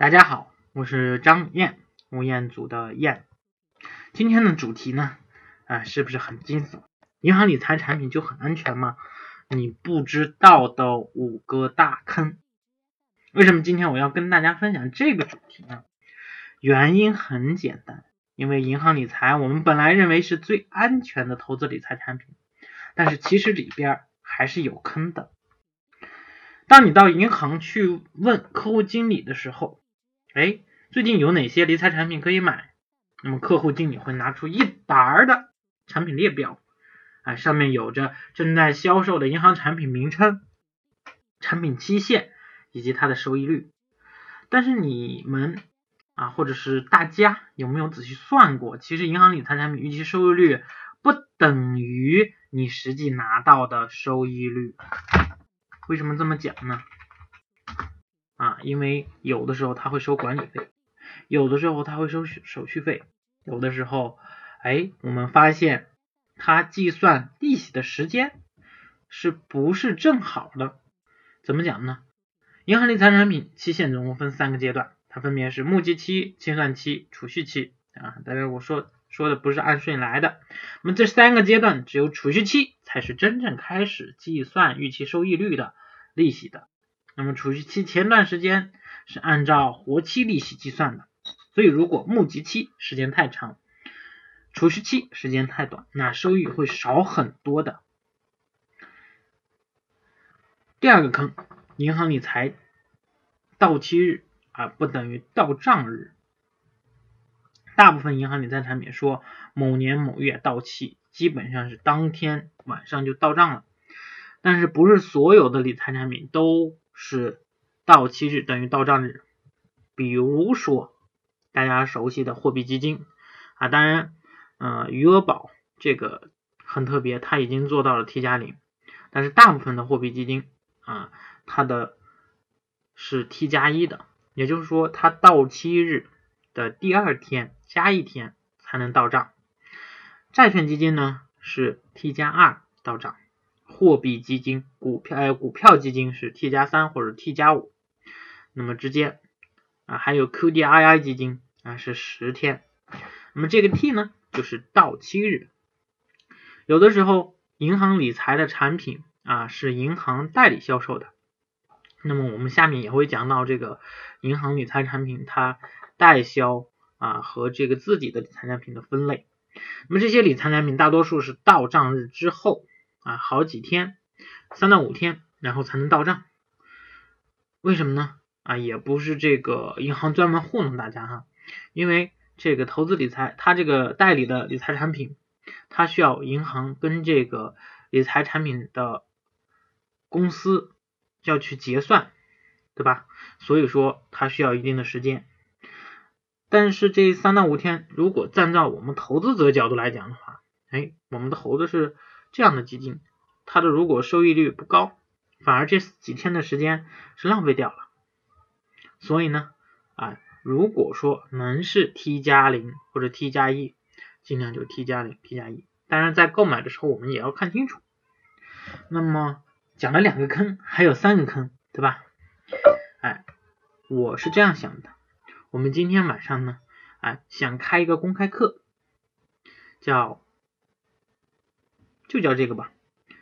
大家好，我是张燕，吴彦祖的燕。今天的主题呢，啊，是不是很惊悚？银行理财产品就很安全吗？你不知道的五个大坑。为什么今天我要跟大家分享这个主题呢？原因很简单，因为银行理财我们本来认为是最安全的投资理财产品，但是其实里边还是有坑的。当你到银行去问客户经理的时候，哎，最近有哪些理财产品可以买？那么客户经理会拿出一沓的产品列表，啊，上面有着正在销售的银行产品名称、产品期限以及它的收益率。但是你们啊，或者是大家有没有仔细算过？其实银行理财产品预期收益率不等于你实际拿到的收益率。为什么这么讲呢？因为有的时候他会收管理费，有的时候他会收手续费，有的时候，哎，我们发现他计算利息的时间是不是正好的？怎么讲呢？银行理财产品期限总共分三个阶段，它分别是募集期、清算期、储蓄期啊。当然我说说的不是按顺序来的，那么这三个阶段只有储蓄期才是真正开始计算预期收益率的利息的。那么储蓄期前段时间是按照活期利息计算的，所以如果募集期时间太长，储蓄期时间太短，那收益会少很多的。第二个坑，银行理财到期日啊不等于到账日，大部分银行理财产品说某年某月到期，基本上是当天晚上就到账了，但是不是所有的理财产品都。是到期日等于到账日，比如说大家熟悉的货币基金啊，当然，呃，余额宝这个很特别，它已经做到了 T 加零，但是大部分的货币基金啊，它的是 T 加一的，也就是说它到期日的第二天加一天才能到账。债券基金呢是 T 加二到账。货币基金、股票呃股票基金是 T 加三或者 T 加五，那么之间啊还有 QDII 基金啊是十天，那么这个 T 呢就是到期日。有的时候银行理财的产品啊是银行代理销售的，那么我们下面也会讲到这个银行理财产品它代销啊和这个自己的理财产品的分类。那么这些理财产品大多数是到账日之后。啊，好几天，三到五天，然后才能到账。为什么呢？啊，也不是这个银行专门糊弄大家哈，因为这个投资理财，它这个代理的理财产品，它需要银行跟这个理财产品的公司要去结算，对吧？所以说它需要一定的时间。但是这三到五天，如果站在我们投资者角度来讲的话，哎，我们的猴子是。这样的基金，它的如果收益率不高，反而这几天的时间是浪费掉了。所以呢，啊，如果说能是 T 加零或者 T 加一，尽量就 T 加零、T 加一。当然，在购买的时候我们也要看清楚。那么讲了两个坑，还有三个坑，对吧？哎，我是这样想的，我们今天晚上呢，哎，想开一个公开课，叫。就叫这个吧，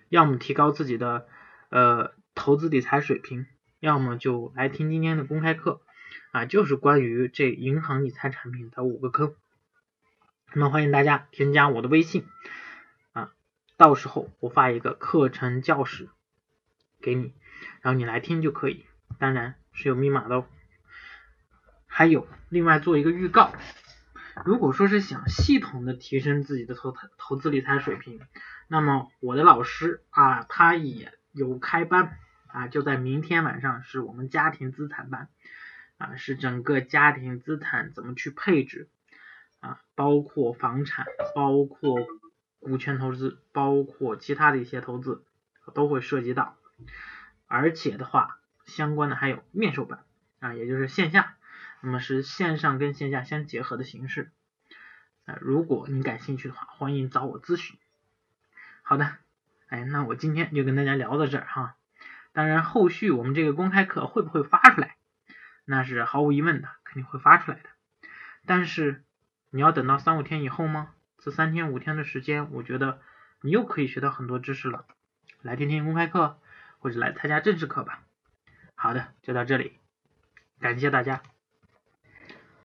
要么提高自己的呃投资理财水平，要么就来听今天的公开课啊，就是关于这银行理财产品的五个坑。那么欢迎大家添加我的微信啊，到时候我发一个课程教室给你，然后你来听就可以，当然是有密码的哦。还有另外做一个预告。如果说是想系统的提升自己的投投资理财水平，那么我的老师啊，他也有开班啊，就在明天晚上是我们家庭资产班啊，是整个家庭资产怎么去配置啊，包括房产，包括股权投资，包括其他的一些投资都会涉及到，而且的话，相关的还有面授班啊，也就是线下。那么是线上跟线下相结合的形式，呃，如果你感兴趣的话，欢迎找我咨询。好的，哎，那我今天就跟大家聊到这儿哈。当然，后续我们这个公开课会不会发出来，那是毫无疑问的，肯定会发出来的。但是你要等到三五天以后吗？这三天五天的时间，我觉得你又可以学到很多知识了。来听听公开课，或者来参加正式课吧。好的，就到这里，感谢大家。